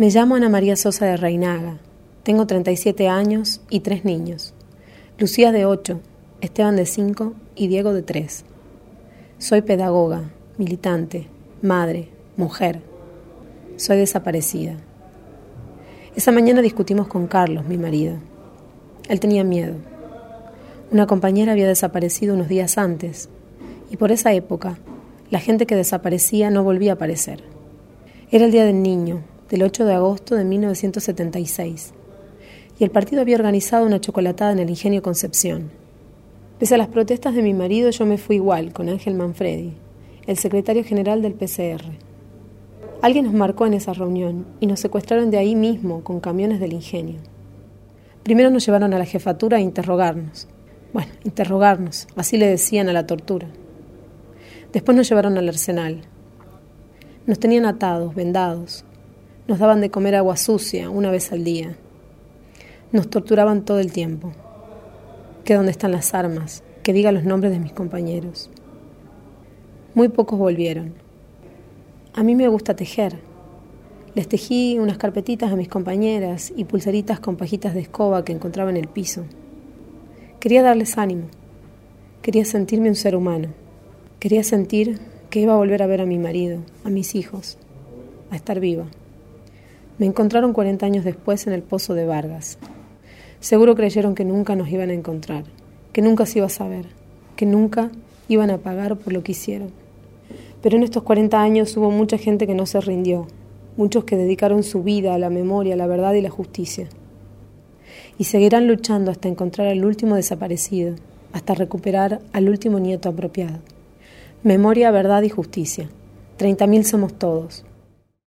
Me llamo Ana María Sosa de Reinaga. Tengo 37 años y tres niños. Lucía de 8, Esteban de 5 y Diego de 3. Soy pedagoga, militante, madre, mujer. Soy desaparecida. Esa mañana discutimos con Carlos, mi marido. Él tenía miedo. Una compañera había desaparecido unos días antes y por esa época la gente que desaparecía no volvía a aparecer. Era el Día del Niño, del 8 de agosto de 1976, y el partido había organizado una chocolatada en el Ingenio Concepción. Pese a las protestas de mi marido, yo me fui igual, con Ángel Manfredi, el secretario general del PCR. Alguien nos marcó en esa reunión y nos secuestraron de ahí mismo con camiones del ingenio. Primero nos llevaron a la jefatura a interrogarnos. Bueno, interrogarnos, así le decían a la tortura. Después nos llevaron al arsenal. Nos tenían atados, vendados, nos daban de comer agua sucia una vez al día. Nos torturaban todo el tiempo. Que dónde están las armas, que diga los nombres de mis compañeros. Muy pocos volvieron. A mí me gusta tejer. Les tejí unas carpetitas a mis compañeras y pulseritas con pajitas de escoba que encontraba en el piso. Quería darles ánimo. Quería sentirme un ser humano. Quería sentir que iba a volver a ver a mi marido, a mis hijos, a estar viva. Me encontraron 40 años después en el pozo de Vargas. Seguro creyeron que nunca nos iban a encontrar, que nunca se iba a saber, que nunca iban a pagar por lo que hicieron. Pero en estos 40 años hubo mucha gente que no se rindió, muchos que dedicaron su vida a la memoria, la verdad y la justicia. Y seguirán luchando hasta encontrar al último desaparecido, hasta recuperar al último nieto apropiado. Memoria, verdad y justicia. 30.000 somos todos.